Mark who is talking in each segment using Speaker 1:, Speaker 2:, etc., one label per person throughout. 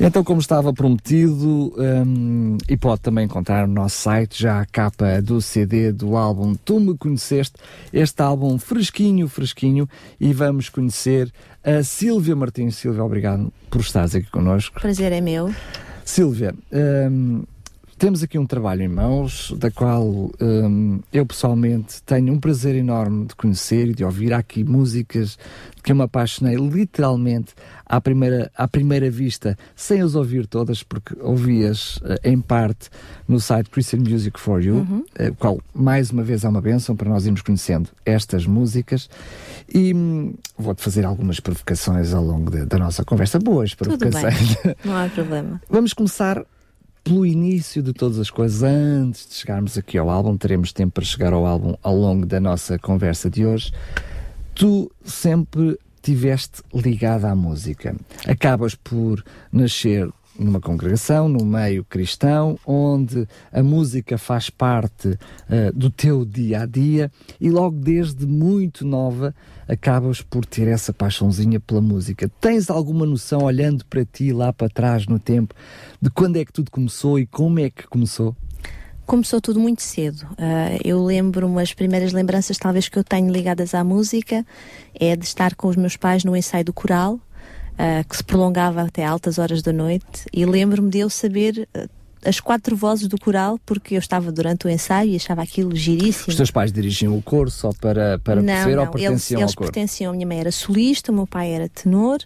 Speaker 1: Então, como estava prometido, um, e pode também encontrar no nosso site já a capa do CD do álbum Tu Me Conheceste, este álbum fresquinho, fresquinho, e vamos conhecer a Sílvia Martins. Sílvia, obrigado por estares aqui connosco.
Speaker 2: Prazer é meu.
Speaker 1: Sílvia, um, temos aqui um trabalho em mãos, da qual um, eu pessoalmente tenho um prazer enorme de conhecer e de ouvir. Há aqui músicas que eu me apaixonei literalmente à primeira, à primeira vista, sem as ouvir todas, porque ouvi-as uh, em parte no site Christian Music for You, uhum. uh, qual mais uma vez é uma benção para nós irmos conhecendo estas músicas. E hum, vou-te fazer algumas provocações ao longo de, da nossa conversa. Boas provocações.
Speaker 2: Tudo bem. Não há problema.
Speaker 1: Vamos começar pelo início de todas as coisas, antes de chegarmos aqui ao álbum, teremos tempo para chegar ao álbum ao longo da nossa conversa de hoje. Tu sempre tiveste ligada à música. Acabas por nascer numa congregação, no meio cristão, onde a música faz parte uh, do teu dia a dia e logo desde muito nova acabas por ter essa paixãozinha pela música. Tens alguma noção, olhando para ti lá para trás no tempo, de quando é que tudo começou e como é que começou?
Speaker 2: Começou tudo muito cedo. Uh, eu lembro umas primeiras lembranças, talvez que eu tenho ligadas à música, é de estar com os meus pais no ensaio do coral uh, que se prolongava até altas horas da noite, e lembro-me de eu saber uh, as quatro vozes do coral, porque eu estava durante o ensaio e achava aquilo giríssimo.
Speaker 1: Os teus pais dirigiam o coro só para, para
Speaker 2: não,
Speaker 1: perceber
Speaker 2: não,
Speaker 1: ou pertenciam
Speaker 2: eles,
Speaker 1: ao coro?
Speaker 2: Eles pertenciam, a minha mãe era solista, o meu pai era tenor,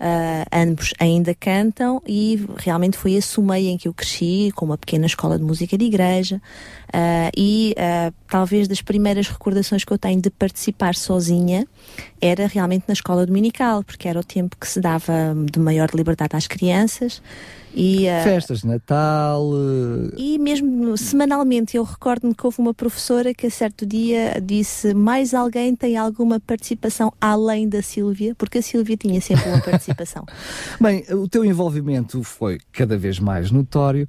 Speaker 2: Uh, ambos ainda cantam e realmente foi esse o meio em que eu cresci, com uma pequena escola de música de igreja. Uh, e uh, talvez das primeiras recordações que eu tenho de participar sozinha era realmente na escola dominical, porque era o tempo que se dava de maior liberdade às crianças. E,
Speaker 1: uh, Festas de Natal.
Speaker 2: E mesmo semanalmente, eu recordo-me que houve uma professora que a certo dia disse: Mais alguém tem alguma participação além da Sílvia? Porque a Sílvia tinha sempre uma participação.
Speaker 1: Bem, o teu envolvimento foi cada vez mais notório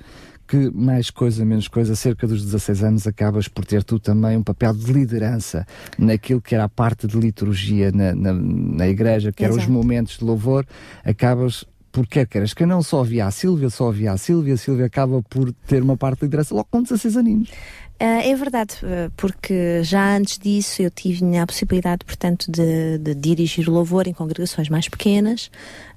Speaker 1: que mais coisa, menos coisa, cerca dos 16 anos, acabas por ter tu também um papel de liderança naquilo que era a parte de liturgia na, na, na igreja, que eram os momentos de louvor, acabas porque quer queiras que não só havia a Sílvia, só havia a Sílvia, a Sílvia acaba por ter uma parte de liderança logo com 16 aninhos.
Speaker 2: Uh, é verdade, porque já antes disso eu tive a possibilidade, portanto, de, de dirigir o louvor em congregações mais pequenas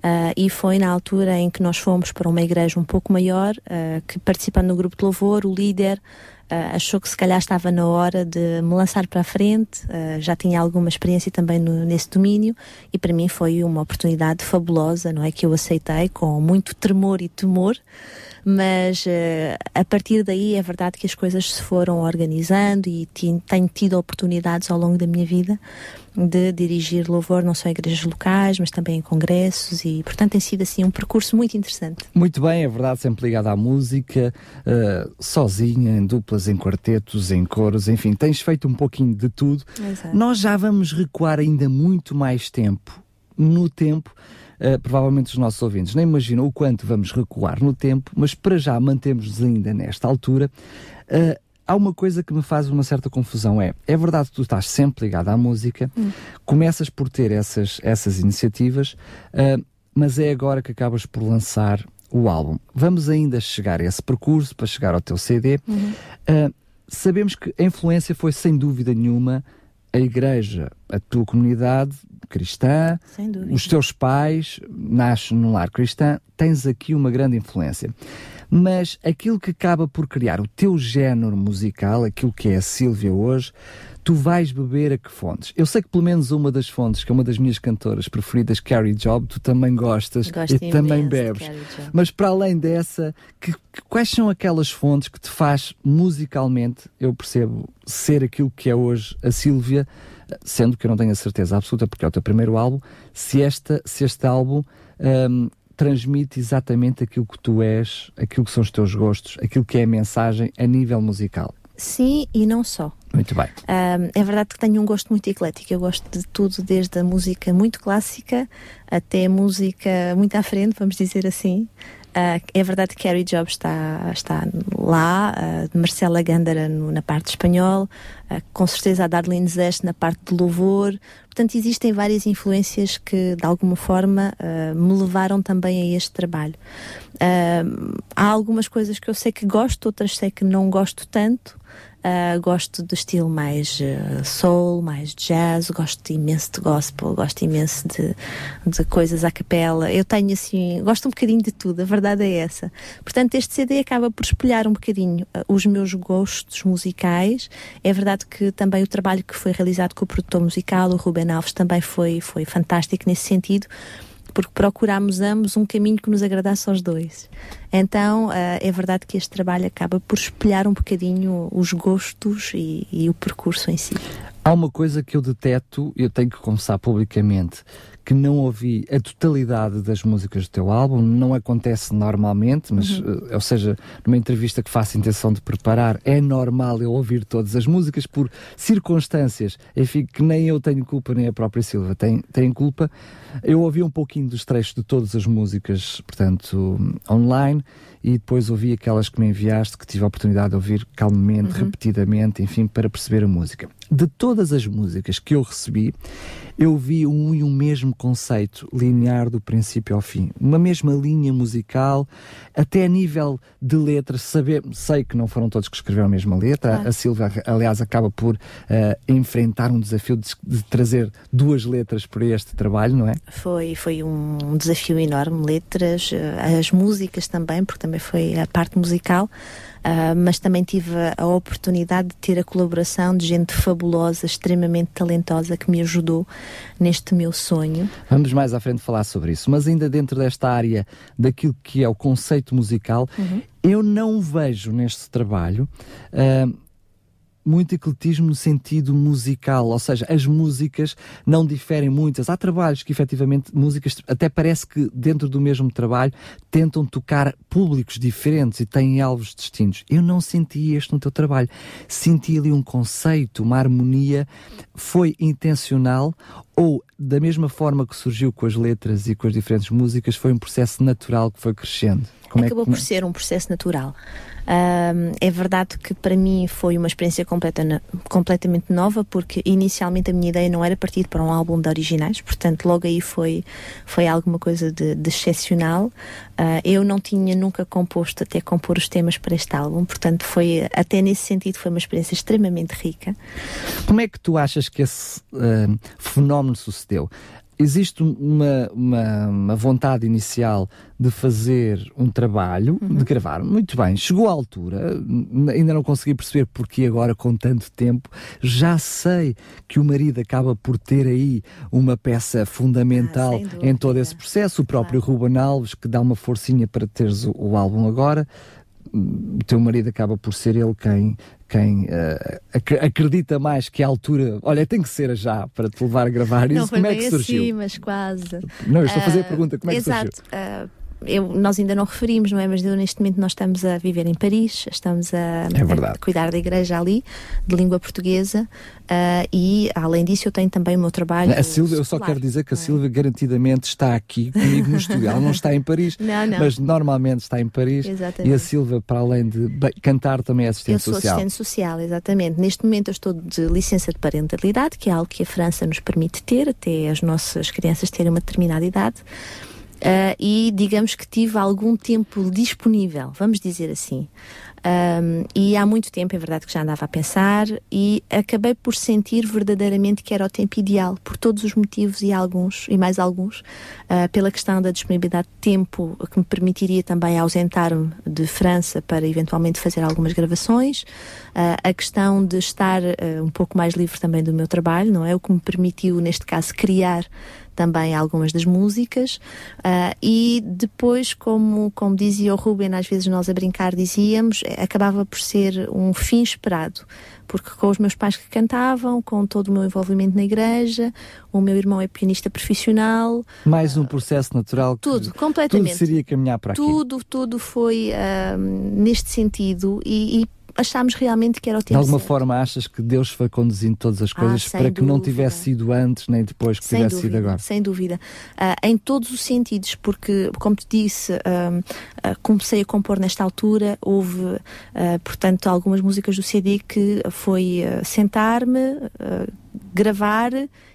Speaker 2: uh, e foi na altura em que nós fomos para uma igreja um pouco maior, uh, que participando no grupo de louvor, o líder Uh, achou que se calhar estava na hora de me lançar para a frente, uh, já tinha alguma experiência também no, nesse domínio e para mim foi uma oportunidade fabulosa, não é? Que eu aceitei com muito tremor e temor, mas uh, a partir daí é verdade que as coisas se foram organizando e tenho tido oportunidades ao longo da minha vida de dirigir louvor não só em igrejas locais, mas também em congressos e, portanto, tem sido assim um percurso muito interessante.
Speaker 1: Muito bem, é verdade, sempre ligado à música, uh, sozinha, em duplas, em quartetos, em coros, enfim, tens feito um pouquinho de tudo.
Speaker 2: Exato.
Speaker 1: Nós já vamos recuar ainda muito mais tempo, no tempo, Uh, provavelmente os nossos ouvintes nem imaginam o quanto vamos recuar no tempo, mas para já mantemos-nos ainda nesta altura. Uh, há uma coisa que me faz uma certa confusão: é, é verdade que tu estás sempre ligado à música, hum. começas por ter essas, essas iniciativas, uh, mas é agora que acabas por lançar o álbum. Vamos ainda chegar a esse percurso para chegar ao teu CD. Uhum. sabemos que a influência foi sem dúvida nenhuma a igreja, a tua comunidade cristã, os teus pais, nascem num lar cristão, tens aqui uma grande influência. Mas aquilo que acaba por criar o teu género musical, aquilo que é a Sílvia hoje, tu vais beber a que fontes? Eu sei que pelo menos uma das fontes, que é uma das minhas cantoras preferidas, Carrie Job, tu também gostas
Speaker 2: Gosto
Speaker 1: e também bebes. Mas para além dessa, que, que, quais são aquelas fontes que te faz musicalmente, eu percebo, ser aquilo que é hoje a Sílvia, sendo que eu não tenho a certeza absoluta, porque é o teu primeiro álbum, se, esta, se este álbum um, transmite exatamente aquilo que tu és, aquilo que são os teus gostos, aquilo que é a mensagem a nível musical.
Speaker 2: Sim e não só.
Speaker 1: Muito bem.
Speaker 2: Uh, é verdade que tenho um gosto muito eclético. Eu gosto de tudo, desde a música muito clássica até a música muito à frente, vamos dizer assim. Uh, é verdade que Carrie Jobs está, está lá, uh, Marcela Gândara no, na parte espanhol, uh, com certeza a Darlene Zest na parte de louvor. Portanto, existem várias influências que, de alguma forma, me levaram também a este trabalho. há algumas coisas que eu sei que gosto, outras sei que não gosto tanto. Uh, gosto do estilo mais uh, soul, mais jazz, gosto imenso de gospel, gosto imenso de, de coisas à capela. Eu tenho assim, gosto um bocadinho de tudo, a verdade é essa. Portanto, este CD acaba por espelhar um bocadinho uh, os meus gostos musicais. É verdade que também o trabalho que foi realizado com o produtor musical, o Ruben Alves, também foi, foi fantástico nesse sentido porque procurámos ambos um caminho que nos agradasse aos dois. Então, uh, é verdade que este trabalho acaba por espelhar um bocadinho os gostos e, e o percurso em si.
Speaker 1: Há uma coisa que eu deteto, eu tenho que confessar publicamente, que não ouvi a totalidade das músicas do teu álbum, não acontece normalmente, mas, uhum. uh, ou seja, numa entrevista que faço intenção de preparar, é normal eu ouvir todas as músicas por circunstâncias, enfim, que nem eu tenho culpa, nem a própria Silva tem, tem culpa. Eu ouvi um pouquinho dos trechos de todas as músicas, portanto, online, e depois ouvi aquelas que me enviaste, que tive a oportunidade de ouvir calmamente, uhum. repetidamente, enfim, para perceber a música. De todas as músicas que eu recebi, eu vi um e um mesmo conceito linear do princípio ao fim. Uma mesma linha musical, até a nível de letras, saber, sei que não foram todos que escreveram a mesma letra. Claro. A Silvia, aliás, acaba por uh, enfrentar um desafio de, de, trazer duas letras para este trabalho, não é?
Speaker 2: Foi, foi um desafio enorme. Letras, uh, as músicas também, porque também foi a parte musical, uh, mas também tive a oportunidade de ter a colaboração de gente fabulosa, extremamente talentosa, que me ajudou neste meu sonho.
Speaker 1: Vamos mais à frente falar sobre isso, mas ainda dentro desta área daquilo que é o conceito musical, uhum. eu não vejo neste trabalho. Uh, muito ecletismo no sentido musical, ou seja, as músicas não diferem muitas. Há trabalhos que efetivamente músicas, até parece que dentro do mesmo trabalho tentam tocar públicos diferentes e têm alvos distintos. Eu não senti este no teu trabalho. Senti ali um conceito, uma harmonia. Foi intencional ou da mesma forma que surgiu com as letras e com as diferentes músicas, foi um processo natural que foi crescendo?
Speaker 2: Como Acabou é que... por ser um processo natural. É verdade que para mim foi uma experiência completa, completamente nova, porque inicialmente a minha ideia não era partir para um álbum de originais, portanto, logo aí foi, foi alguma coisa de, de excepcional. Uh, eu não tinha nunca composto até compor os temas para este álbum, portanto, foi até nesse sentido foi uma experiência extremamente rica.
Speaker 1: Como é que tu achas que esse uh, fenómeno sucedeu? Existe uma, uma, uma, vontade inicial de fazer um trabalho, uhum. de gravar. Muito bem, chegou à altura, ainda não consegui perceber porque agora, com tanto tempo, já sei que o marido acaba por ter aí uma peça fundamental ah, em todo esse processo. O próprio claro. Ruben Alves, que dá uma forcinha para teres o, o álbum agora o teu marido acaba por ser ele quem, quem uh, ac acredita mais que a altura, olha, tem que ser já para te levar a gravar isso.
Speaker 2: Não
Speaker 1: foi como é que surgiu?
Speaker 2: Assim, mas quase.
Speaker 1: Não, eu estou a fazer a ah, pergunta, como é que
Speaker 2: exato,
Speaker 1: surgiu?
Speaker 2: Uh, eu, nós ainda não referimos, não é? Mas neste momento nós estamos a viver em Paris, estamos a,
Speaker 1: é
Speaker 2: a cuidar da igreja ali, de língua portuguesa, uh, e além disso eu tenho também o meu trabalho.
Speaker 1: A Silvia, eu só quero dizer que a é? Silvia garantidamente está aqui comigo no estúdio. Ela não está em Paris,
Speaker 2: não, não.
Speaker 1: mas normalmente está em Paris.
Speaker 2: Exatamente.
Speaker 1: E a Silvia, para além de cantar, também é assistente social.
Speaker 2: Eu sou assistente social, exatamente. Neste momento eu estou de licença de parentalidade, que é algo que a França nos permite ter, até as nossas crianças terem uma determinada idade. Uh, e digamos que tive algum tempo disponível, vamos dizer assim. Um, e há muito tempo, é verdade que já andava a pensar e acabei por sentir verdadeiramente que era o tempo ideal, por todos os motivos e alguns, e mais alguns, uh, pela questão da disponibilidade de tempo que me permitiria também ausentar-me de França para eventualmente fazer algumas gravações, uh, a questão de estar uh, um pouco mais livre também do meu trabalho, não é? O que me permitiu, neste caso, criar também algumas das músicas uh, e depois como como dizia o Ruben às vezes nós a brincar dizíamos acabava por ser um fim esperado porque com os meus pais que cantavam com todo o meu envolvimento na igreja o meu irmão é pianista profissional
Speaker 1: mais um processo natural
Speaker 2: tudo completamente.
Speaker 1: tudo seria caminhar para aqui.
Speaker 2: Tudo tudo foi uh, neste sentido e, e achámos realmente que era o tempo
Speaker 1: De alguma
Speaker 2: certo.
Speaker 1: forma achas que Deus foi conduzindo todas as coisas
Speaker 2: Ah,
Speaker 1: para que não
Speaker 2: dúvida.
Speaker 1: tivesse sido antes nem depois que
Speaker 2: Sem
Speaker 1: tivesse
Speaker 2: dúvida,
Speaker 1: sido agora?
Speaker 2: sem dúvida. Ah, em todos os sentidos, porque, como te disse, ah, ah, comecei a compor nesta altura, houve, ah, portanto, algumas músicas do CD que foi ah, sentar-me, ah, gravar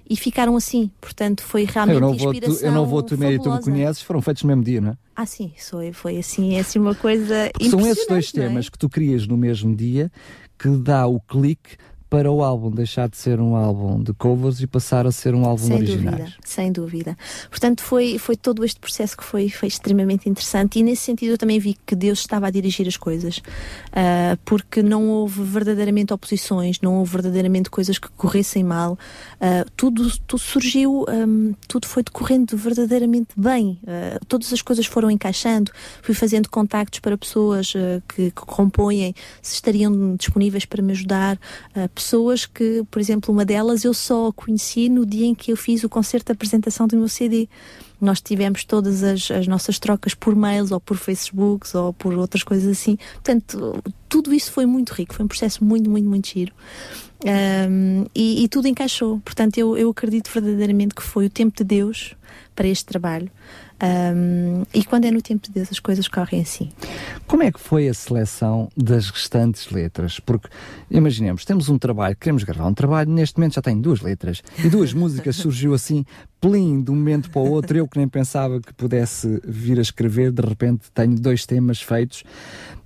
Speaker 2: e ficaram assim. Portanto, foi realmente
Speaker 1: Eu não, vou tu,
Speaker 2: inspiração
Speaker 1: eu não vou temer e tu me conheces, foram feitos no mesmo dia, não é?
Speaker 2: Ah, sim, foi, foi assim, é assim uma coisa
Speaker 1: são esses dois
Speaker 2: é?
Speaker 1: temas que tu crias no mesmo dia que dá o clique para o álbum deixar de ser um álbum de covers e passar a ser um álbum
Speaker 2: Sem
Speaker 1: original.
Speaker 2: dúvida, sem dúvida. Portanto, foi, foi todo este processo que foi, foi extremamente interessante e nesse sentido eu também vi que Deus estava a dirigir as coisas, ah, porque não houve verdadeiramente oposições, não houve verdadeiramente coisas que corressem mal, Ah, tudo, tudo surgiu, ahm, tudo foi decorrendo verdadeiramente bem, Ah, todas as coisas foram encaixando, fui fazendo contactos para pessoas que, que compõem, se estariam disponíveis para me ajudar, pessoas que, por exemplo, uma delas eu só a conheci no dia em que eu fiz o concerto de apresentação do meu CD. Nós tivemos todas as, as nossas trocas por mails ou por Facebooks ou por outras coisas assim. Portanto, tudo isso foi muito rico, foi um processo muito, muito, muito giro. Ahm, e, e tudo encaixou. Portanto, eu, eu acredito verdadeiramente que foi o tempo de Deus para este trabalho. Ahm, e quando é no tempo de Deus, as coisas correm assim.
Speaker 1: Como é que foi a seleção das restantes letras? Porque, imaginemos, temos um trabalho, queremos gravar um trabalho, neste momento já tem duas letras e duas músicas, surgiu assim, plim, de um momento para o outro. Eu que nem pensava que pudesse vir a escrever, de repente tenho dois temas feitos.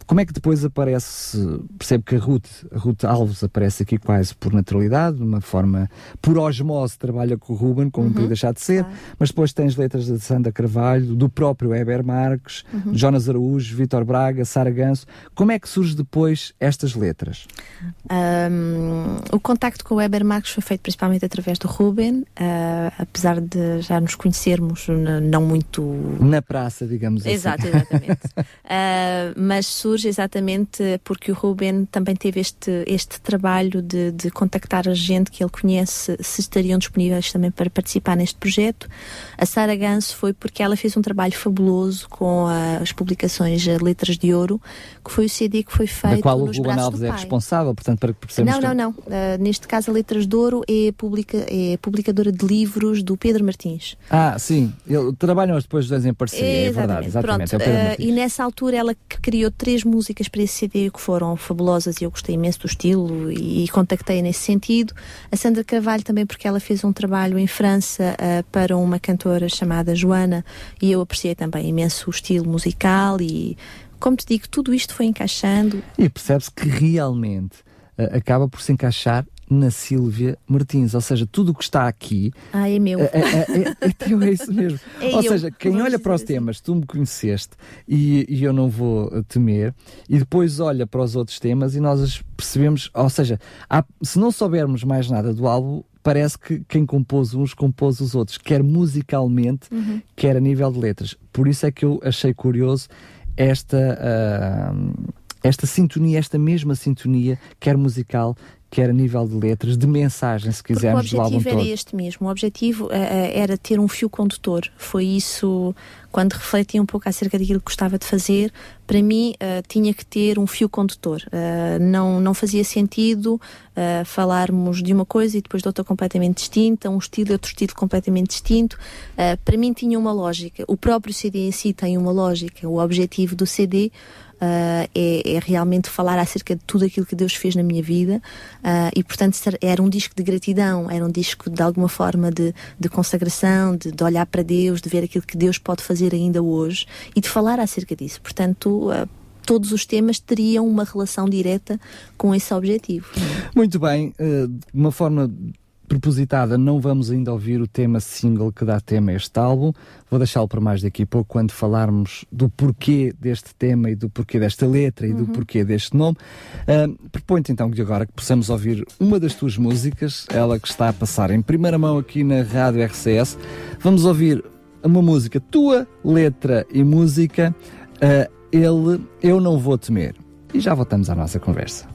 Speaker 1: Como é que depois aparece? Percebo que a Ruth, a Ruth Alves aparece aqui quase por naturalidade, de uma forma por osmose, trabalha com o Ruben, como não podia deixar de ser,
Speaker 2: claro.
Speaker 1: mas depois tens letras de Sandra Carvalho, do próprio Heber Marques, Jonas Araújo, Vitor Braga, Sara Ganso. Como é que surge depois estas letras?
Speaker 2: Um, o contacto com o Weber Marques foi feito principalmente através do Ruben, ah, apesar de já nos conhecermos não muito.
Speaker 1: Na praça, digamos assim.
Speaker 2: Exato, exatamente. Ah, mas surge exatamente porque o Ruben também teve este, este trabalho de, de contactar a gente que ele conhece se estariam disponíveis também para participar neste projeto. A Sara Ganso foi porque ela fez um trabalho fabuloso com as publicações Letras de Ouro, que foi o CD que foi feito
Speaker 1: da qual o Ruben Alves é responsável, portanto, para que percebamos
Speaker 2: Não,
Speaker 1: que-
Speaker 2: não, não. Uh, neste caso, a Letras de Ouro é, publica, é publicadora de livros do Pedro Martins.
Speaker 1: Ah, sim, ele, trabalham depois os dois em parceria, é verdade, exatamente.
Speaker 2: Pronto,
Speaker 1: é o Pedro
Speaker 2: uh, e nessa altura ela criou três músicas para esse CD que foram fabulosas e eu gostei imenso do estilo e, e contactei nesse sentido. A Sandra Carvalho também porque ela fez um trabalho em França uh, para uma cantora chamada Joana e eu apreciei também imenso o estilo musical e, como te digo, tudo isto foi encaixando.
Speaker 1: E percebe-se que realmente eh, acaba por se encaixar na Sílvia Martins, ou seja, tudo o que está aqui
Speaker 2: Ah, é meu.
Speaker 1: é, é, é, é teu, é isso mesmo.
Speaker 2: É
Speaker 1: ou
Speaker 2: eu,
Speaker 1: seja, quem olha para os
Speaker 2: assim.
Speaker 1: temas, tu me conheceste e, e eu não vou eh, temer, e depois olha para os outros temas e nós percebemos, ou seja, há- se não soubermos mais nada do álbum, parece que quem compôs uns compôs os outros, quer musicalmente,
Speaker 2: Uhum.
Speaker 1: quer a nível de letras. Por isso é que eu achei curioso esta, ah, esta sintonia, esta mesma sintonia, quer musical, quer a nível de letras, de mensagem, se
Speaker 2: o
Speaker 1: quisermos, do álbum
Speaker 2: objetivo era
Speaker 1: todo.
Speaker 2: este mesmo. O objetivo eh, era ter um fio condutor. Foi isso, quando refleti um pouco acerca daquilo que gostava de fazer, para mim eh, tinha que ter um fio condutor. Eh, não, não fazia sentido falarmos de uma coisa e depois de outra completamente distinta, um estilo e outro estilo completamente distinto. Para mim tinha uma lógica. O próprio CD em si tem uma lógica. O objetivo do CD Uh, é, é realmente falar acerca de tudo aquilo que Deus fez na minha vida uh, e portanto era um disco de gratidão, era um disco de alguma forma de, de consagração, de, de olhar para Deus, de ver aquilo que Deus pode fazer ainda hoje e de falar acerca disso. Portanto, uh, todos os temas teriam uma relação direta com esse objetivo.
Speaker 1: Muito bem, de uma forma propositada, não vamos ainda ouvir o tema single que dá tema a este álbum. Vou deixá-lo para mais daqui a pouco, quando falarmos do porquê deste tema e do porquê desta letra e do porquê deste nome. Uh, Proponho-te então que agora que possamos ouvir uma das tuas músicas, ela que está a passar em primeira mão aqui na Rádio RCS. Vamos ouvir uma música tua, letra e música. uh, ele, Eu Não Vou Temer. E já voltamos à nossa conversa.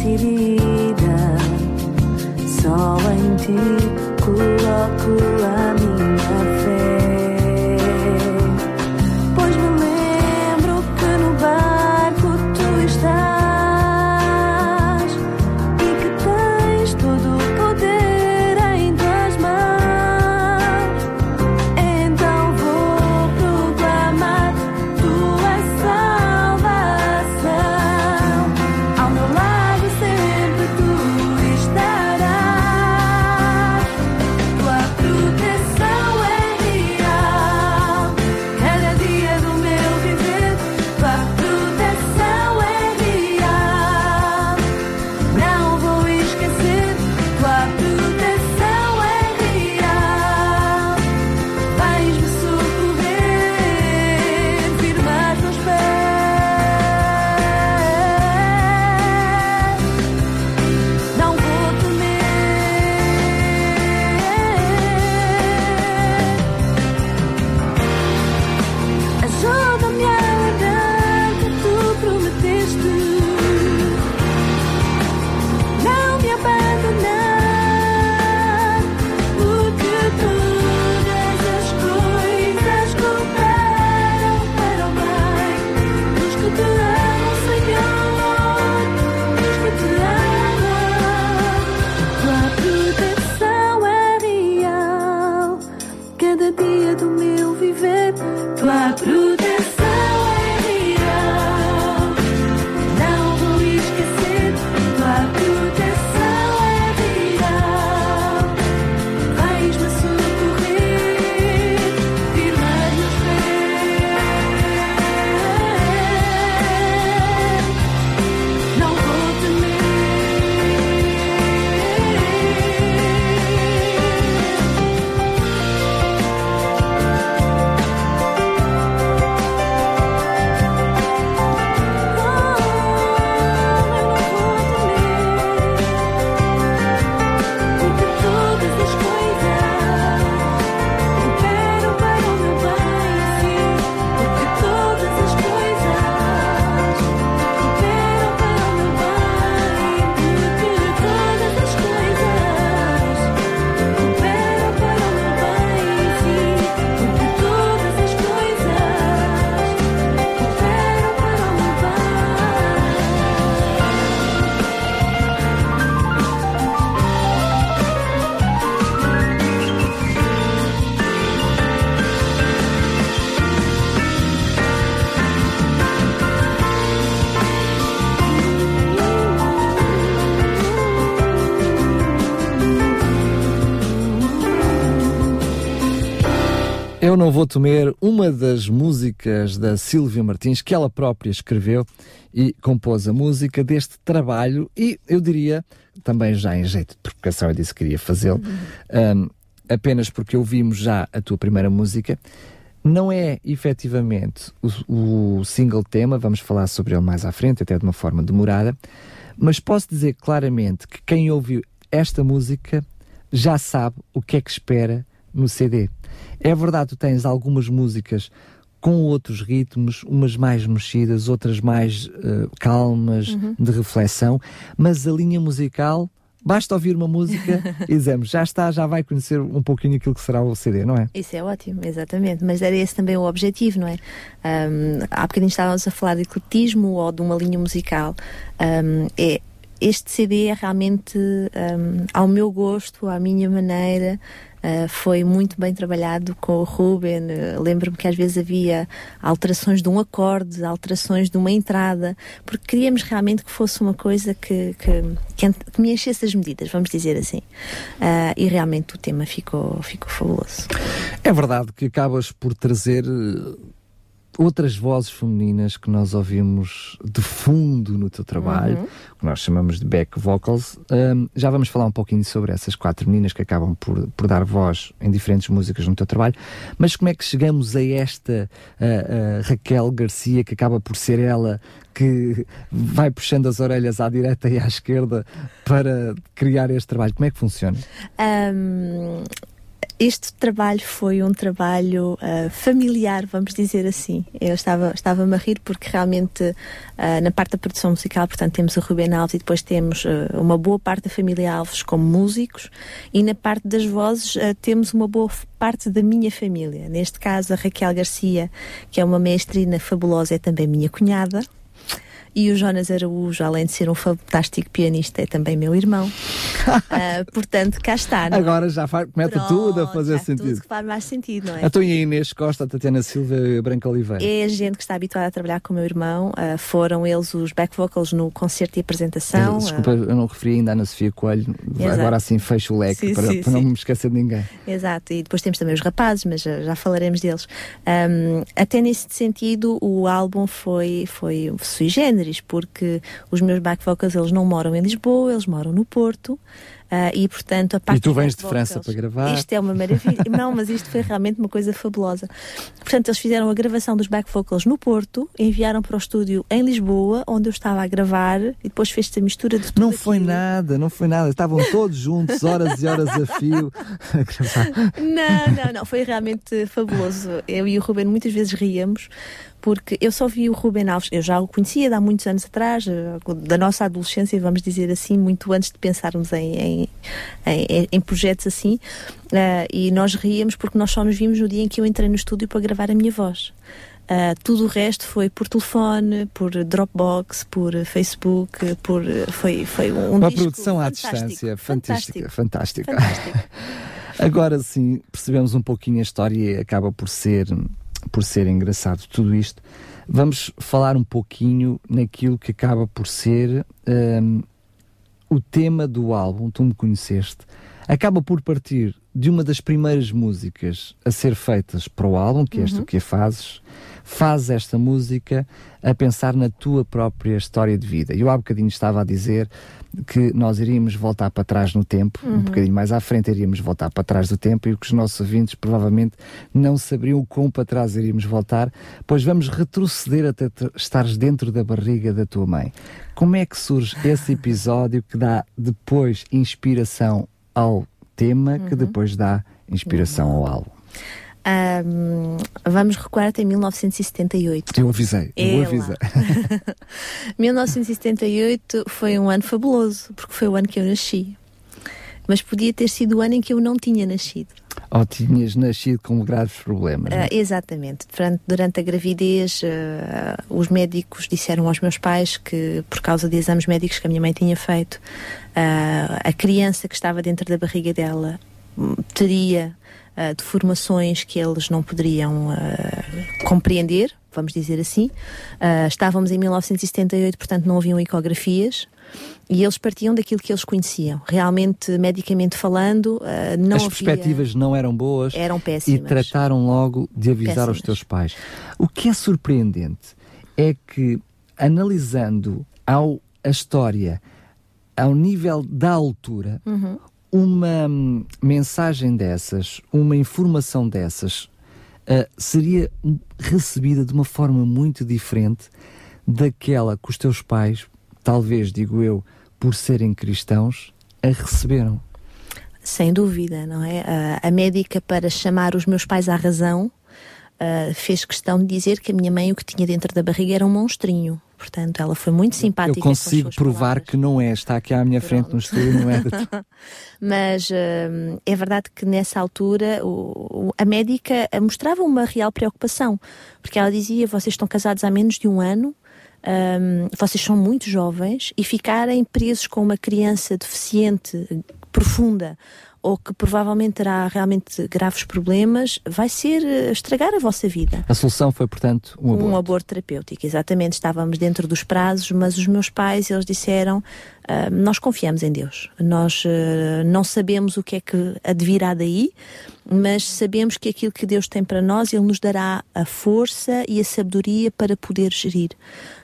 Speaker 1: facilita só em ti cuidar. Eu Não Vou Temer, uma das músicas da Silvia Martins, que ela própria escreveu e compôs a música deste trabalho, e eu diria, também já em jeito de provocação, eu disse que queria fazê-lo, um, apenas porque ouvimos já a tua primeira música, não é efetivamente o, o, single tema, vamos falar sobre ele mais à frente, até de uma forma demorada, mas posso dizer claramente que quem ouviu esta música já sabe o que é que espera no CD. É verdade, tu tens algumas músicas com outros ritmos, umas mais mexidas, outras mais uh, calmas, uhum. de reflexão, mas a linha musical Basta ouvir uma música e dizemos, já está, já vai conhecer um pouquinho aquilo que será o CD, não é?
Speaker 2: Isso é ótimo, exatamente. Mas era esse também o objetivo, não é? Um, há bocadinho estávamos a falar de ecletismo ou de uma linha musical. Um, é, este CD é realmente um, ao meu gosto, à minha maneira. Uh, foi muito bem trabalhado com o Ruben. Uh, Lembro-me que às vezes havia alterações de um acorde, alterações de uma entrada, porque queríamos realmente que fosse uma coisa que, que, que, me enchesse as medidas, vamos dizer assim. Uh, e realmente o tema ficou, ficou fabuloso.
Speaker 1: É verdade que acabas por trazer outras vozes femininas que nós ouvimos de fundo no teu trabalho, uhum. que nós chamamos de back vocals. Um, já vamos falar um pouquinho sobre essas quatro meninas que acabam por, por dar voz em diferentes músicas no teu trabalho. Mas como é que chegamos a esta uh, uh, Raquel Garcia, que acaba por ser ela que vai puxando as orelhas à direita e à esquerda para criar este trabalho? Como é que funciona?
Speaker 2: Um, este trabalho foi um trabalho uh, familiar, vamos dizer assim. Eu estava, estava-me a rir porque realmente uh, na parte da produção musical, portanto, temos o Rubén Alves e depois temos uh, uma boa parte da família Alves como músicos e na parte das vozes temos uma boa parte da minha família. Neste caso, a Raquel Garcia, que é uma mestrina fabulosa, é também minha cunhada. E o Jonas Araújo, além de ser um fantástico pianista, é também meu irmão. uh, portanto, cá está.
Speaker 1: Não? É? Agora já faz, mete Pronto, tudo a fazer sentido. Tudo
Speaker 2: que faz mais sentido, não é?
Speaker 1: Então e a Inês Costa, a Tatiana Silva e a Branca Oliveira?
Speaker 2: É a gente que está habituada a trabalhar com o meu irmão. Uh, foram eles os back vocals no concerto e apresentação.
Speaker 1: Desculpa, uh, eu não referi ainda a Ana Sofia Coelho. Exato. Agora assim fecho o leque sim, para, sim, para sim. não me esquecer de ninguém.
Speaker 2: Exato. E depois temos também os rapazes, mas já, já falaremos deles. Um, até nesse sentido, o álbum foi, foi sui generis, porque os meus back vocals eles não moram em Lisboa, eles moram no Porto. Uh, e portanto a parte
Speaker 1: E tu vens de França para gravar?
Speaker 2: Isto é uma maravilha. não, mas isto foi realmente uma coisa fabulosa. Portanto, eles fizeram a gravação dos back vocals no Porto, enviaram para o estúdio em Lisboa, onde eu estava a gravar, e depois fez-se a mistura de tudo.
Speaker 1: Não foi aquilo. nada, não foi nada. Estavam todos juntos, horas e horas a fio a gravar.
Speaker 2: Não, não, não. Foi realmente fabuloso. Eu e o Ruben muitas vezes ríamos porque eu só vi o Ruben Alves, eu já o conhecia de há muitos anos atrás, eh, da nossa adolescência, vamos dizer assim, muito antes de pensarmos em, em, em, em projetos assim, uh, e nós ríamos porque nós só nos vimos no dia em que eu entrei no estúdio para gravar a minha voz. Uh, tudo o resto foi por telefone, por Dropbox, por Facebook, por foi foi um
Speaker 1: uma produção à distância fantástica, fantástica. Agora sim percebemos um pouquinho a história e acaba por ser por ser engraçado tudo isto, vamos falar um pouquinho naquilo que acaba por ser um, o tema do álbum, tu me conheceste, acaba por partir de uma das primeiras músicas a ser feitas para o álbum, que é esta uhum. que a fazes, faz esta música a pensar na tua própria história de vida. Eu há bocadinho estava a dizer que nós iríamos voltar para trás no tempo, uhum. um bocadinho mais à frente iríamos voltar para trás do tempo e que os nossos ouvintes provavelmente não saberiam o quão para trás iríamos voltar, pois vamos retroceder até estares dentro da barriga da tua mãe. Como é que surge esse episódio que dá depois inspiração ao tema, uhum. que depois dá inspiração ao álbum?
Speaker 2: Um, vamos recuar até 1978.
Speaker 1: Eu avisei, eu avisei.
Speaker 2: 1978 foi um ano fabuloso, porque foi o ano que eu nasci. Mas podia ter sido o ano em que eu não tinha nascido.
Speaker 1: Ou tinhas nascido com graves problemas? Uh,
Speaker 2: exatamente. Durante, durante a gravidez, uh, os médicos disseram aos meus pais que, por causa de exames médicos que a minha mãe tinha feito, uh, a criança que estava dentro da barriga dela hum, teria uh, de formações que eles não poderiam uh, compreender, vamos dizer assim. Uh, estávamos em 1978, portanto não haviam ecografias. E eles partiam daquilo que eles conheciam. Realmente, medicamente falando, uh, não
Speaker 1: As perspectivas não eram boas.
Speaker 2: Eram péssimas.
Speaker 1: E trataram logo de avisar péssimas. aos teus pais. O que é surpreendente é que, analisando ao, a história ao nível da altura, uhum uma mensagem dessas, uma informação dessas, uh, seria recebida de uma forma muito diferente daquela que os teus pais, talvez, digo eu, por serem cristãos, a receberam.
Speaker 2: Sem dúvida, não é? Uh, a médica, para chamar os meus pais à razão, uh, fez questão de dizer que a minha mãe o que tinha dentro da barriga era um monstrinho. Portanto, ela foi muito simpática.
Speaker 1: Eu consigo provar
Speaker 2: palavras.
Speaker 1: que não é, está aqui à minha Pronto. frente no estúdio, não é?
Speaker 2: Mas uh, é verdade que nessa altura o, o, a médica mostrava uma real preocupação, porque ela dizia: vocês estão casados há menos de um ano. Um, vocês são muito jovens e ficarem presos com uma criança deficiente profunda ou que provavelmente terá realmente graves problemas, vai ser eh, estragar a vossa vida.
Speaker 1: A solução foi, portanto, um aborto.
Speaker 2: Um aborto terapêutico, exatamente. Estávamos dentro dos prazos, mas os meus pais, eles disseram, uh, nós confiamos em Deus. Nós uh, não sabemos o que é que advirá daí, mas sabemos que aquilo que Deus tem para nós, Ele nos dará a força e a sabedoria para poder gerir.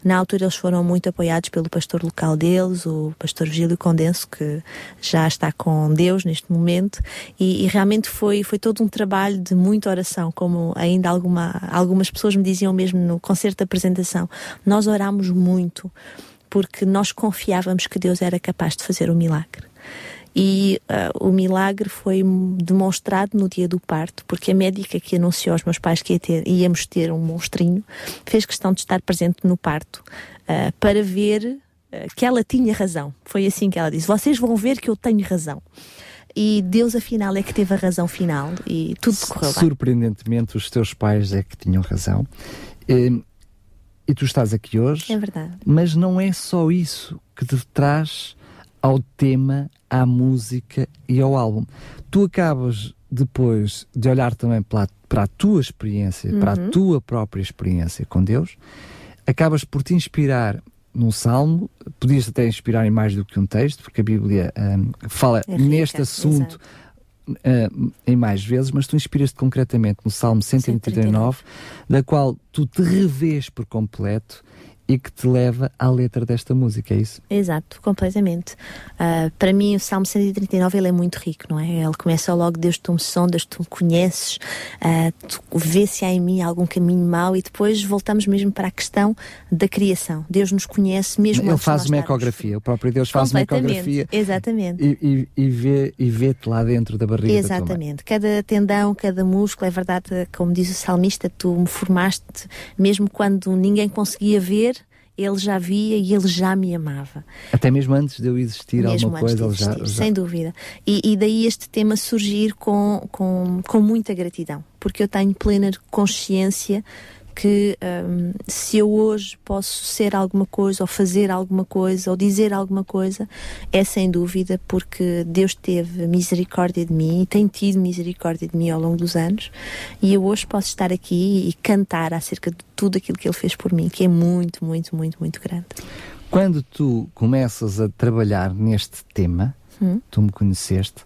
Speaker 2: Na altura eles foram muito apoiados pelo pastor local deles, o pastor Vigílio Condenso, que já está com Deus neste momento, e, e, realmente foi, foi todo um trabalho de muita oração, como ainda alguma, algumas pessoas me diziam mesmo no concerto de apresentação. Nós oramos muito porque nós confiávamos que Deus era capaz de fazer o um milagre e uh, o milagre foi demonstrado no dia do parto, porque a médica que anunciou aos meus pais que ia ter, íamos ter um monstrinho fez questão de estar presente no parto uh, para ver uh, que ela tinha razão. Foi assim que ela disse: Vocês vão ver que eu tenho razão. E Deus, afinal, é que teve a razão final e tudo correu bem.
Speaker 1: Surpreendentemente, os teus pais é que tinham razão. E, tu estás aqui hoje.
Speaker 2: É verdade.
Speaker 1: Mas não é só isso que te traz ao tema, à música e ao álbum. Tu acabas depois de olhar também para, para a tua experiência, uhum. para a uhum. tua própria experiência com Deus, acabas por te inspirar num salmo, podias até inspirar em mais do que um texto, porque a Bíblia um, fala é rica, neste assunto uh, em mais vezes, mas tu inspiras-te concretamente no Salmo 139, 139, da qual tu te revês por completo e que te leva à letra desta música, é isso?
Speaker 2: Exato, completamente. Uh, para mim, o Salmo 139 ele é muito rico, não é? Ele começa logo, Deus tu me sondas, tu me conheces, uh, tu vê se há em mim algum caminho mau e depois voltamos mesmo para a questão da criação. Deus nos conhece mesmo
Speaker 1: Ele faz uma ecografia, o próprio Deus faz uma ecografia.
Speaker 2: Exatamente.
Speaker 1: E, e, e vê, e vê-te lá dentro da barriga
Speaker 2: Exatamente. Cada tendão, cada músculo, é verdade, como diz o salmista, tu me formaste mesmo quando ninguém conseguia ver ele já via e ele já me amava.
Speaker 1: Até mesmo antes de eu existir mesmo alguma coisa,
Speaker 2: existir,
Speaker 1: ele já,
Speaker 2: já, Sem dúvida. E, e, daí este tema surgir com, com, com muita gratidão, porque eu tenho plena consciência que um, se eu hoje posso ser alguma coisa, ou fazer alguma coisa, ou dizer alguma coisa, é sem dúvida porque Deus teve misericórdia de mim e tem tido misericórdia de mim ao longo dos anos, e eu hoje posso estar aqui e cantar acerca de tudo aquilo que Ele fez por mim, que é muito, muito, muito, muito grande.
Speaker 1: Quando tu começas a trabalhar neste tema, hum? tu me conheceste,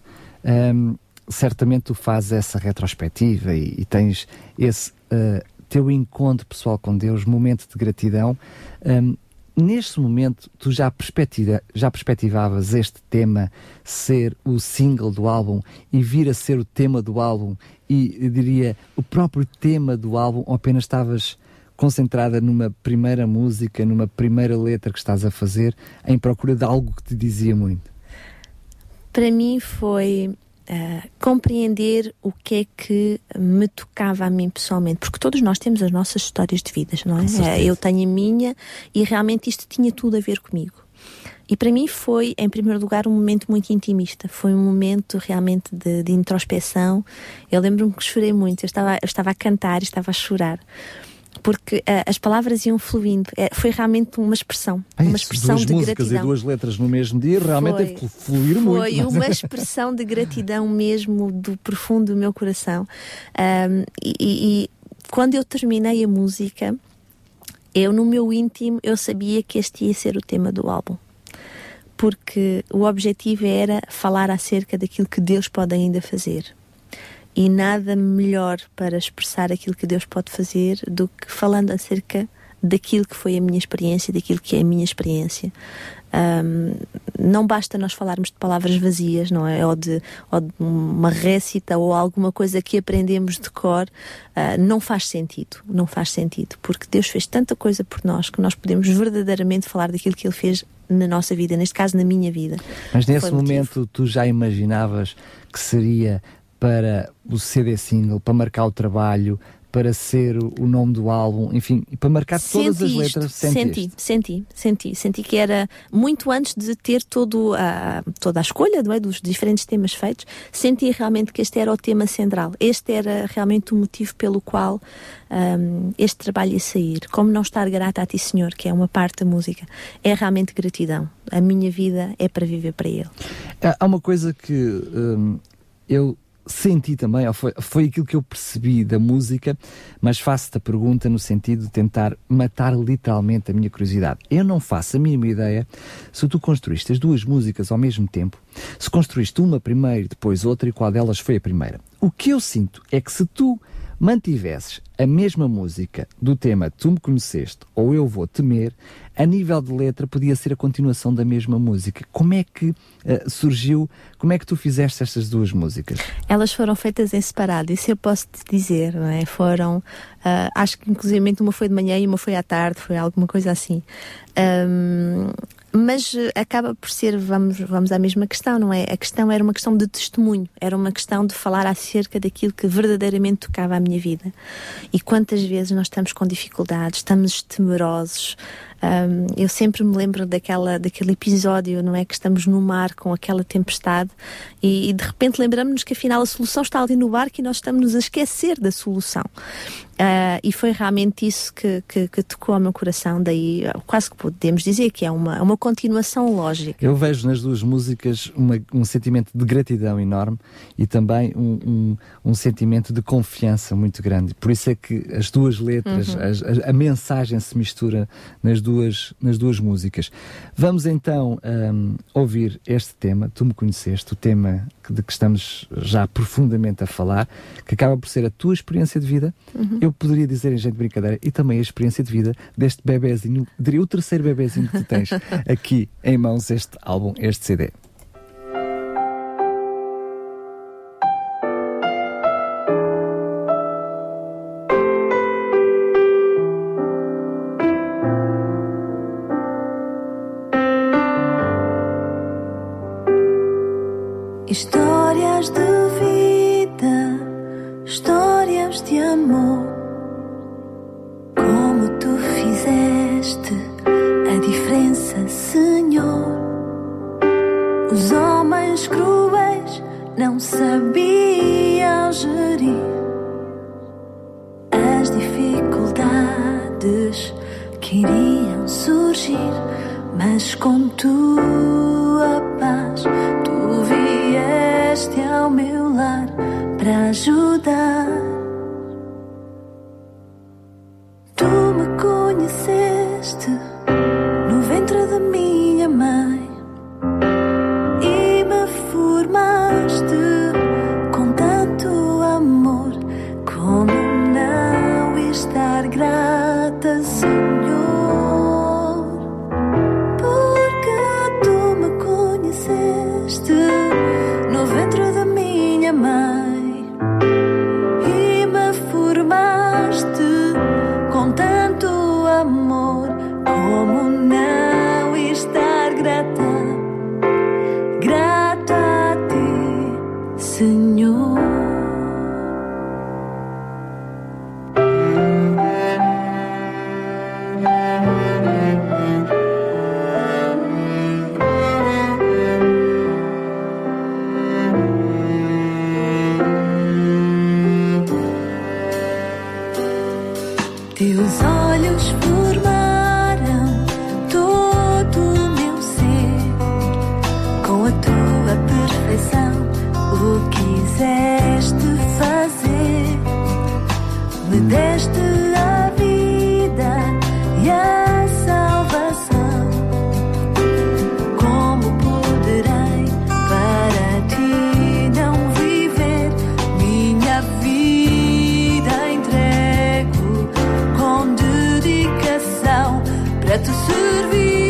Speaker 1: um, certamente tu fazes essa retrospectiva e, e tens esse uh, teu encontro pessoal com Deus, momento de gratidão. Um, neste momento, tu já, perspectiva, já perspectivavas este tema ser o single do álbum e vir a ser o tema do álbum e, diria, o próprio tema do álbum, ou apenas estavas concentrada numa primeira música, numa primeira letra que estás a fazer, em procura de algo que te dizia muito?
Speaker 2: Para mim foi uh, compreender o que é que me tocava a mim pessoalmente, porque todos nós temos as nossas histórias de vidas, não é? Uh, eu tenho a minha e realmente isto tinha tudo a ver comigo. E para mim foi, em primeiro lugar, um momento muito intimista. Foi um momento realmente de, de introspeção. Eu lembro-me que chorei muito. Eu estava, eu estava a cantar e estava a chorar porque uh, as palavras iam fluindo. É, foi realmente uma expressão,
Speaker 1: é
Speaker 2: uma expressão
Speaker 1: duas
Speaker 2: de
Speaker 1: músicas
Speaker 2: gratidão.
Speaker 1: e duas letras no mesmo dia realmente foi, deve fluir
Speaker 2: foi
Speaker 1: muito.
Speaker 2: Foi é? uma expressão de gratidão mesmo do profundo do meu coração. Um, e, e, quando eu terminei a música, eu no meu íntimo eu sabia que este ia ser o tema do álbum. Porque o objetivo era falar acerca daquilo que Deus pode ainda fazer e nada melhor para expressar aquilo que Deus pode fazer do que falando acerca daquilo que foi a minha experiência, daquilo que é a minha experiência. Um, não basta nós falarmos de palavras vazias, não é? Ou de, ou de uma récita ou alguma coisa que aprendemos de cor, uh, não faz sentido, não faz sentido, porque Deus fez tanta coisa por nós que nós podemos verdadeiramente falar daquilo que Ele fez na nossa vida, neste caso na minha vida.
Speaker 1: Mas nesse momento tu já imaginavas que seria para o CD single, para marcar o trabalho, para ser o nome do álbum, enfim, para marcar senti todas as letras.
Speaker 2: Senti, senti, senti, senti que era muito antes de ter todo a, toda a escolha é, dos diferentes temas feitos, senti realmente que este era o tema central. Este era realmente o motivo pelo qual um, este trabalho ia sair. Como não estar grata a ti, Senhor, que é uma parte da música, é realmente gratidão. A minha vida é para viver para Ele.
Speaker 1: Há uma coisa que um, eu senti também, foi, foi aquilo que eu percebi da música, mas faço-te a pergunta no sentido de tentar matar literalmente a minha curiosidade. Eu não faço a mínima ideia se tu construíste as duas músicas ao mesmo tempo, se construíste uma primeiro, depois outra e qual delas foi a primeira. O que eu sinto é que se tu mantivesses a mesma música do tema Tu me conheceste ou Eu vou temer, a nível de letra podia ser a continuação da mesma música. Como é que uh, surgiu, como é que tu fizeste estas duas músicas?
Speaker 2: Elas foram feitas em separado, isso eu posso te dizer, não é? Foram, uh, acho que inclusive uma foi de manhã e uma foi à tarde, foi alguma coisa assim. Um, mas eh, acaba por ser, vamos, vamos à mesma questão, não é? A questão era uma questão de testemunho, era uma questão de falar acerca daquilo que verdadeiramente tocava a minha vida. E quantas vezes nós estamos com dificuldades, estamos temerosos, um, eu sempre me lembro daquela, daquele episódio, não é? Que estamos no mar com aquela tempestade e, e de repente lembramos-nos que afinal a solução está ali no barco e nós estamos a esquecer da solução. Uh, e foi realmente isso que, que, que, tocou ao meu coração. Daí, quase que podemos dizer que é uma, uma continuação lógica.
Speaker 1: Eu vejo nas duas músicas uma, um sentimento de gratidão enorme e também um, um, um, sentimento de confiança muito grande. Por isso é que as duas letras, uhum. as, a, a, mensagem se mistura nas duas, nas duas músicas. Vamos então um, ouvir este tema, Tu Me Conheceste, o tema de que estamos já profundamente a falar, que acaba por ser a tua experiência de vida. Uhum. Eu poderia dizer em gente de brincadeira, e também a experiência de vida deste bebezinho, diria o terceiro bebezinho que tu tens aqui em mãos, este álbum, este CD.
Speaker 3: Histórias de vida, histórias de amor. Como tu fizeste a diferença, Senhor. Os homens cruéis não sabiam gerir as dificuldades que iriam surgir, mas com me conheceste no ventre da minha mãe Let the.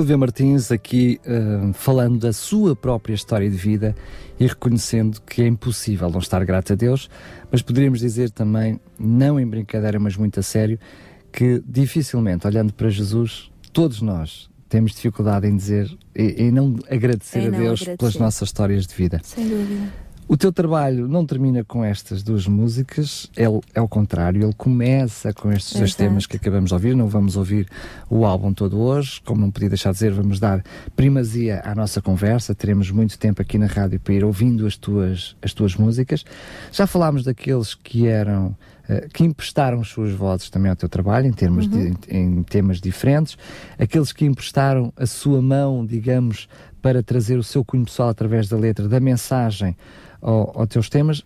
Speaker 1: Silvia Martins aqui uh, falando da sua própria história de vida e reconhecendo que é impossível não estar grato a Deus, mas poderíamos dizer também, não em brincadeira, mas muito a sério, que dificilmente, olhando para Jesus, todos nós temos dificuldade em dizer e, e não agradecer a Deus agradecer. pelas nossas histórias de vida.
Speaker 2: Sem dúvida.
Speaker 1: O teu trabalho não termina com estas duas músicas, é, é o contrário, ele começa com estes dois temas que acabamos de ouvir. Não vamos ouvir o álbum todo hoje, como não podia deixar de dizer, vamos dar primazia à nossa conversa. Teremos muito tempo aqui na rádio para ir ouvindo as tuas, as tuas músicas. Já falámos daqueles que eram eh, que emprestaram as suas vozes também ao teu trabalho, em, termos uhum. de, em temas diferentes, aqueles que emprestaram a sua mão, digamos, para trazer o seu cunho pessoal através da letra, da mensagem ao, aos teus temas.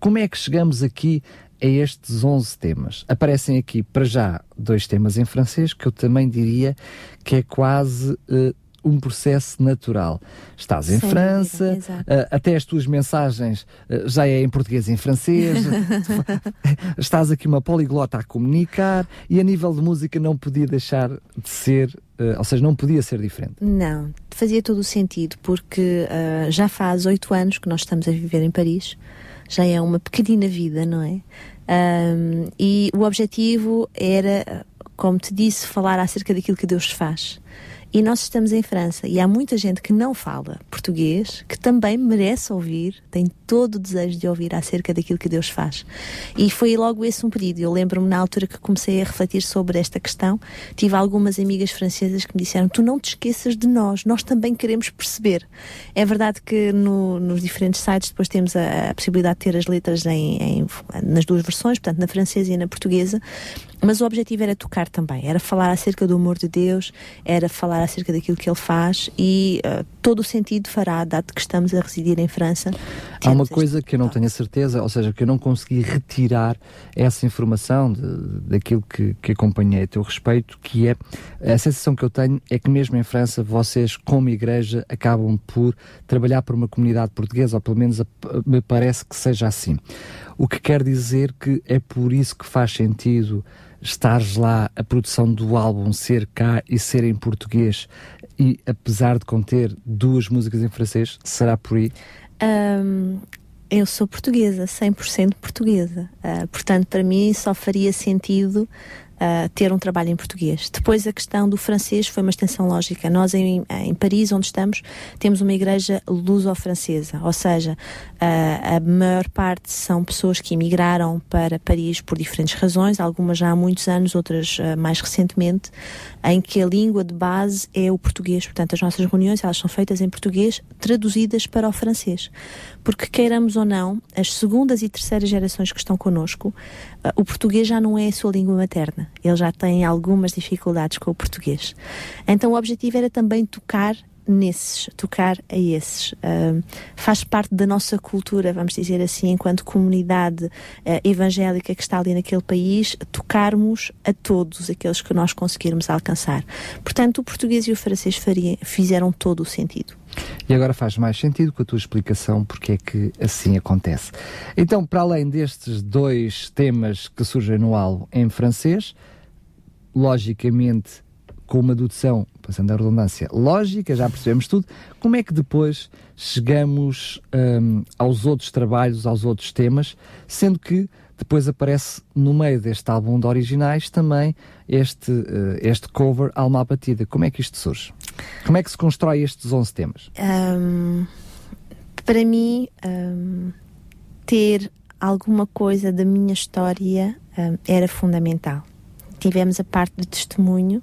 Speaker 1: Como é que chegamos aqui a estes 11 temas? Aparecem aqui, para já, dois temas em francês, que eu também diria que é quase uh, um processo natural. Estás em França, uh, até as tuas mensagens uh, já é em português e em francês, estás aqui uma poliglota a comunicar e a nível de música não podia deixar de ser, uh, ou seja, não podia ser diferente.
Speaker 2: Não, fazia todo o sentido, porque já faz oito anos que nós estamos a viver em Paris, já é uma pequenina vida, não é? Um, e o objetivo era, como te disse, falar acerca daquilo que Deus faz. E nós estamos em França e há muita gente que não fala português que também merece ouvir, tem todo o desejo de ouvir acerca daquilo que Deus faz. E foi logo esse um pedido. Eu lembro-me na altura que comecei a refletir sobre esta questão, tive algumas amigas francesas que me disseram: Tu não te esqueças de nós, nós também queremos perceber. É verdade que no, nos diferentes sites depois temos a, a, possibilidade de ter as letras em, em, nas duas versões, portanto na francesa e na portuguesa, mas o objetivo era tocar também, era falar acerca do amor de Deus, era falar acerca daquilo que Ele faz e uh, todo o sentido fará, dado que estamos a residir em França.
Speaker 1: Há uma coisa que eu não tenho a certeza, ou seja, que eu não consegui retirar essa informação de, daquilo que, que acompanhei a teu respeito, que é a sensação que eu tenho é que mesmo em França vocês, como igreja, acabam por trabalhar por uma comunidade portuguesa, ou pelo menos me parece que seja assim. O que quer dizer que é por isso que faz sentido estares lá, a produção do álbum ser cá e ser em português, e apesar de conter duas músicas em francês, será por aí?
Speaker 2: Um, eu sou portuguesa, 100% portuguesa. Uh, portanto, para mim só faria sentido uh, ter um trabalho em português. Depois a questão do francês foi uma extensão lógica. Nós em, em Paris, onde estamos, temos uma igreja luso-francesa, ou seja, uh, a maior parte são pessoas que emigraram para Paris por diferentes razões, algumas já há muitos anos, outras uh, mais recentemente, em que a língua de base é o português. Portanto, as nossas reuniões elas são feitas em português, traduzidas para o francês. Porque queiramos ou não, as segundas e terceiras gerações que estão connosco, o português já não é a sua língua materna. Eles já têm algumas dificuldades com o português. Então, o objetivo era também tocar nesses, tocar a esses. Uh, faz parte da nossa cultura, vamos dizer assim, enquanto comunidade uh, evangélica que está ali naquele país, tocarmos a todos aqueles que nós conseguirmos alcançar. Portanto, o português e o francês faria, fizeram todo o sentido.
Speaker 1: E agora faz mais sentido com a tua explicação porque é que assim acontece. Então, para além destes dois temas que surgem no álbum em francês, logicamente com uma dedução, passando a redundância, lógica, já percebemos tudo, como é que depois chegamos um, aos outros trabalhos, aos outros temas, sendo que depois aparece no meio deste álbum de originais também este, uh, este cover Alma Batida. Como é que isto surge? Como é que se constrói estes 11 temas?
Speaker 2: Um, para mim, um, ter alguma coisa da minha história hum, era fundamental. Tivemos a parte de testemunho,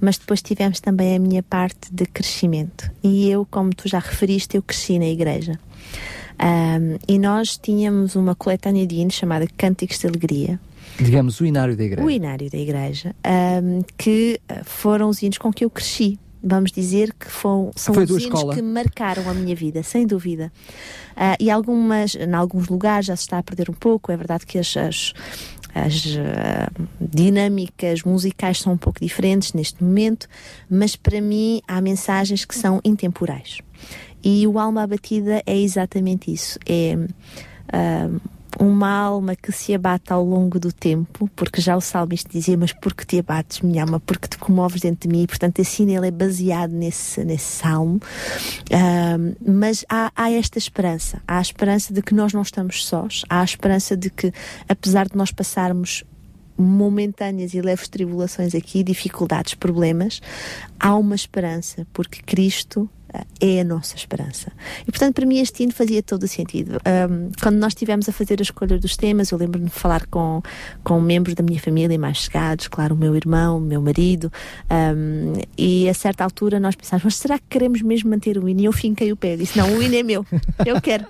Speaker 2: mas depois tivemos também a minha parte de crescimento. E eu, como tu já referiste, eu cresci na igreja. Um, e nós tínhamos uma coletânea de hinos chamada Cânticos de Alegria.
Speaker 1: Digamos, o inário da igreja.
Speaker 2: O inário da igreja, um, que ah, foram os hinos com que eu cresci. Vamos dizer que foram, são
Speaker 1: Foi
Speaker 2: os hinos
Speaker 1: escola.
Speaker 2: que marcaram a minha vida, sem dúvida. Uh, e algumas, em alguns lugares já se está a perder um pouco. É verdade que as, as as uh, dinâmicas musicais são um pouco diferentes neste momento, mas para mim há mensagens que são intemporais. E o Alma Abatida é exatamente isso. É uh, uma alma que se abate ao longo do tempo, porque já o salmista dizia, mas porque te abates, minha alma, porque te comoves dentro de mim, e, portanto hino ele é baseado nesse, nesse salmo, uh, mas há, há esta esperança, há a esperança de que nós não estamos sós, há a esperança de que, apesar de nós passarmos momentâneas e leves tribulações aqui, dificuldades, problemas, há uma esperança, porque Cristo é a nossa esperança. E portanto, para mim, este hino fazia todo o sentido. Um, quando nós estivemos a fazer a escolha dos temas, eu lembro-me de falar com, com membros da minha família mais chegados, claro, o meu irmão, o meu marido, um, e a certa altura nós pensámos, mas será que queremos mesmo manter o hino? E eu finquei o pé, disse, não, o hino é meu, eu quero,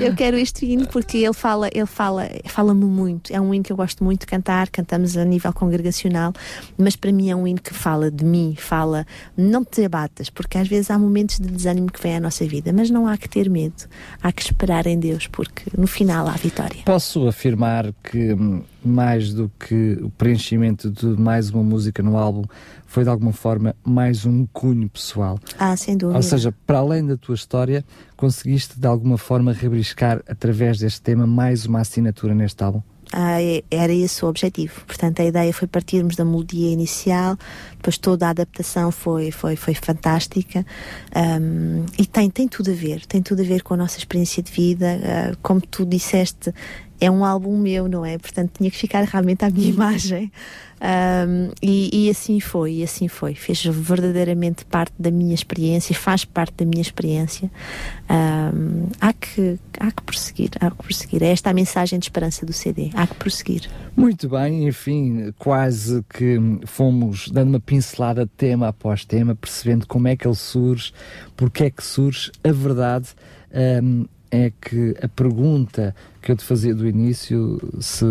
Speaker 2: eu quero este hino porque ele fala, ele fala, fala-me muito. É um hino que eu gosto muito de cantar, cantamos a nível congregacional, mas para mim é um hino que fala de mim, fala, não te abatas, porque às vezes há momentos de desânimo que vem à nossa vida, mas não há que ter medo, há que esperar em Deus, porque no final há vitória.
Speaker 1: Posso afirmar que hum, mais do que o preenchimento de mais uma música no álbum, foi de alguma forma mais um cunho pessoal.
Speaker 2: Ah, sem dúvida.
Speaker 1: Ou seja, para além da tua história, conseguiste de alguma forma rebriscar através deste tema mais uma assinatura neste álbum?
Speaker 2: Ah, é, era esse o objetivo. Portanto, a ideia foi partirmos da melodia inicial, depois toda a adaptação foi, foi, foi fantástica um, e tem, tem tudo a ver, tem tudo a ver com a nossa experiência de vida. Uh, como tu disseste, é um álbum meu, não é? Portanto, tinha que ficar realmente à minha imagem. Um, e, e, assim foi, e assim foi. Fez verdadeiramente parte da minha experiência, faz parte da minha experiência. Um, há, que, há que prosseguir, há que prosseguir. É esta a mensagem de esperança do CD. Há que prosseguir.
Speaker 1: Muito bem, enfim, quase que fomos dando uma pincelada tema após tema, percebendo como é que ele surge, porque é que surge. A verdade um, é que a pergunta que eu te fazia do início, se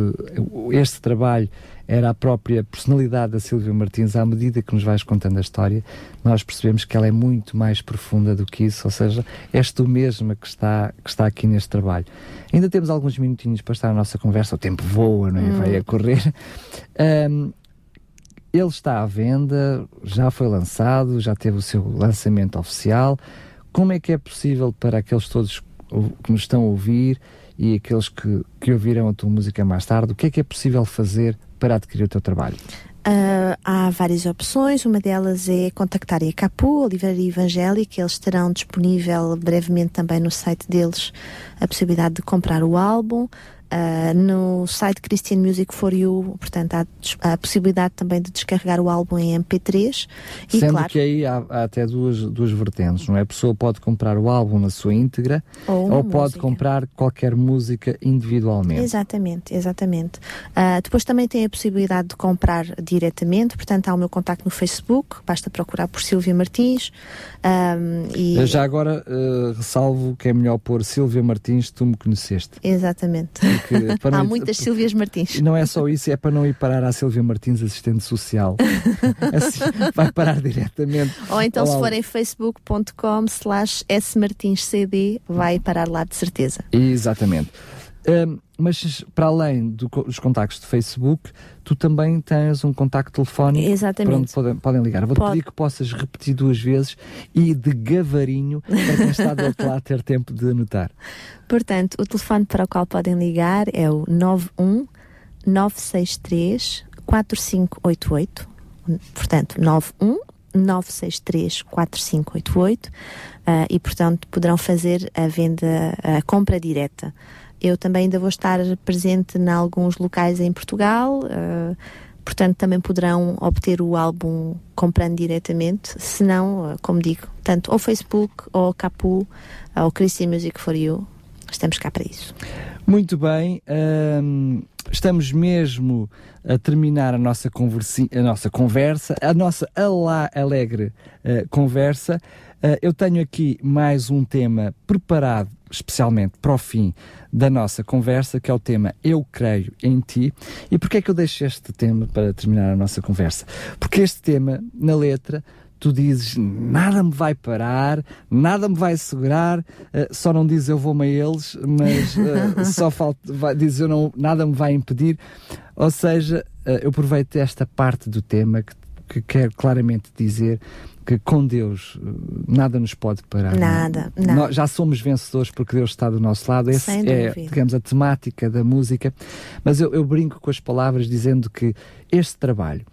Speaker 1: este trabalho era a própria personalidade da Silvia Martins, à medida que nos vais contando a história, nós percebemos que ela é muito mais profunda do que isso, ou seja, és tu mesma que está, que está aqui neste trabalho. Ainda temos alguns minutinhos para estar na nossa conversa, o tempo voa, não é? Hum. Vai a correr. Um, ele está à venda, já foi lançado, já teve o seu lançamento oficial. Como é que é possível para aqueles todos que nos estão a ouvir e aqueles que, que ouviram a tua música mais tarde, o que é que é possível fazer para adquirir o teu trabalho?
Speaker 2: Uh, há várias opções, uma delas é contactar a Capu, a Livraria Evangélica, eles terão disponível brevemente também no site deles a possibilidade de comprar o álbum. Uh, no site Christian Music for You, portanto, há a possibilidade também de descarregar o álbum em MP3.
Speaker 1: E, Sendo claro, que aí há, há, até duas, duas vertentes, não é? A pessoa pode comprar o álbum na sua íntegra ou, ou pode comprar qualquer música individualmente.
Speaker 2: Exatamente, exatamente. Uh, depois também tem a possibilidade de comprar diretamente, portanto, há o meu contacto no Facebook, basta procurar por Silvia Martins. Um,
Speaker 1: e... Já agora uh, ressalvo que é melhor pôr Silvia Martins, tu me conheceste.
Speaker 2: Exatamente. Há muitas Silvias Martins.
Speaker 1: Não é só isso, é para não ir parar à Silvia Martins, assistente social. assim, vai parar diretamente.
Speaker 2: Ou então, se for em facebook.com slash smartinscd, vai parar lá de certeza.
Speaker 1: Exatamente. Um, mas para além do, dos contactos de Facebook, tu também tens um contacto telefónico
Speaker 2: Exatamente.
Speaker 1: para onde podem, podem ligar. Vou-te pedir que possas repetir duas vezes e de gavarinho para quem está do outro lado ter tempo de anotar.
Speaker 2: Portanto, o telefone para o qual podem ligar é o 91 963 4588. Portanto, 91 963 4588 uh, e, portanto, poderão fazer a venda, a compra direta. Eu também ainda vou estar presente em alguns locais em Portugal, uh, portanto também poderão obter o álbum comprando diretamente, se não, uh, como digo, tanto ao Facebook ou ao Capu, ao Christian Music for You, estamos cá para isso.
Speaker 1: Muito bem, um, estamos mesmo a terminar a nossa, a nossa conversa, a nossa alá alegre uh, conversa. Uh, eu tenho aqui mais um tema preparado especialmente para o fim da nossa conversa, que é o tema Eu Creio em Ti. E porquê é que eu deixo este tema para terminar a nossa conversa? Porque este tema, na letra, tu dizes nada me vai parar, nada me vai segurar, uh, só não dizes eu vou-me a eles, mas uh, só falta, vai, dizes eu não, nada me vai impedir. Ou seja, uh, eu aproveito esta parte do tema que, que quero claramente dizer que com Deus uh, nada nos pode parar.
Speaker 2: Nada,
Speaker 1: não.
Speaker 2: nada.
Speaker 1: Nós já somos vencedores porque Deus está do nosso lado. Essa é, digamos, a temática da música. Mas eu, eu brinco com as palavras dizendo que este trabalho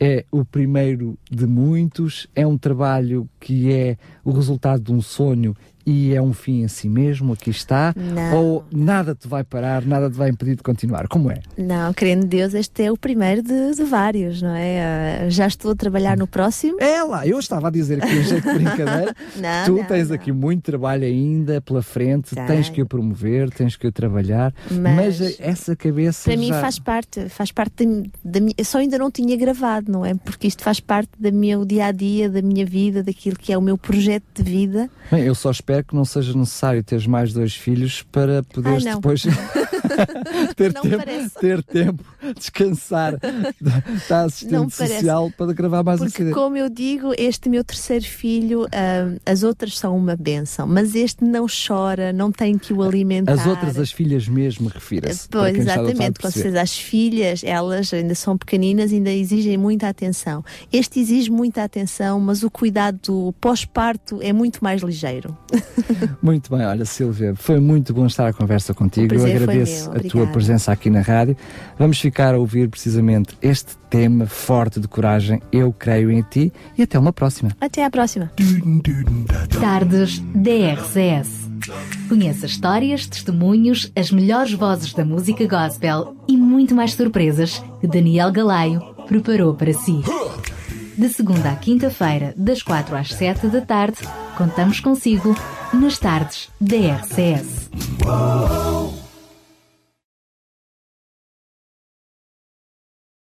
Speaker 1: é o primeiro de muitos, é um trabalho que é o resultado de um sonho e é um fim em si mesmo, aqui está,
Speaker 2: Não.
Speaker 1: ou nada te vai parar, nada te vai impedir de continuar. Como é?
Speaker 2: Não, querendo Deus, este é o primeiro de, de vários, não é? Ah, já estou a trabalhar no próximo.
Speaker 1: É lá, eu estava a dizer que em jeito de brincadeira,
Speaker 2: Não,
Speaker 1: tu
Speaker 2: não,
Speaker 1: tens
Speaker 2: não.
Speaker 1: aqui muito trabalho ainda pela frente, tens que o promover, tens que o trabalhar, mas,
Speaker 2: Mas-
Speaker 1: essa cabeça
Speaker 2: Para mim
Speaker 1: já...
Speaker 2: faz parte, faz parte da, minha. Só ainda não tinha gravado, não é? Porque isto faz parte do meu dia a dia, da minha vida, daquilo que é o meu projeto de vida.
Speaker 1: Bem, eu só espero que não seja necessário teres mais dois filhos para poderes
Speaker 2: Ai,
Speaker 1: depois ter,
Speaker 2: Não
Speaker 1: tempo,
Speaker 2: parece.
Speaker 1: ter tempo, descansar da, assistente
Speaker 2: Não parece.
Speaker 1: social para gravar mais um
Speaker 2: Porque,
Speaker 1: CD.
Speaker 2: como eu digo, este meu terceiro filho, ah, as outras são uma benção, mas este não chora, não tem que o alimentar.
Speaker 1: As outras, as filhas mesmo, refira-se.
Speaker 2: Pois, exatamente. Com certeza, as filhas, elas ainda são pequeninas, ainda exigem muita atenção. Este exige muita atenção, mas o cuidado pós-parto é muito mais ligeiro.
Speaker 1: Muito bem, olha Silvia, foi muito bom estar à conversa contigo. Eu agradeço a tua presença aqui na rádio. Vamos ficar a ouvir precisamente este tema forte de coragem. Eu creio em ti e até uma próxima.
Speaker 2: Até à próxima.
Speaker 4: Tardes DRCS. Conheça histórias, testemunhos, as melhores vozes da música gospel e muito mais surpresas que Daniel Galaio preparou para si. De segunda à quinta-feira, das quatro às sete da tarde, contamos consigo nas tardes DRCS.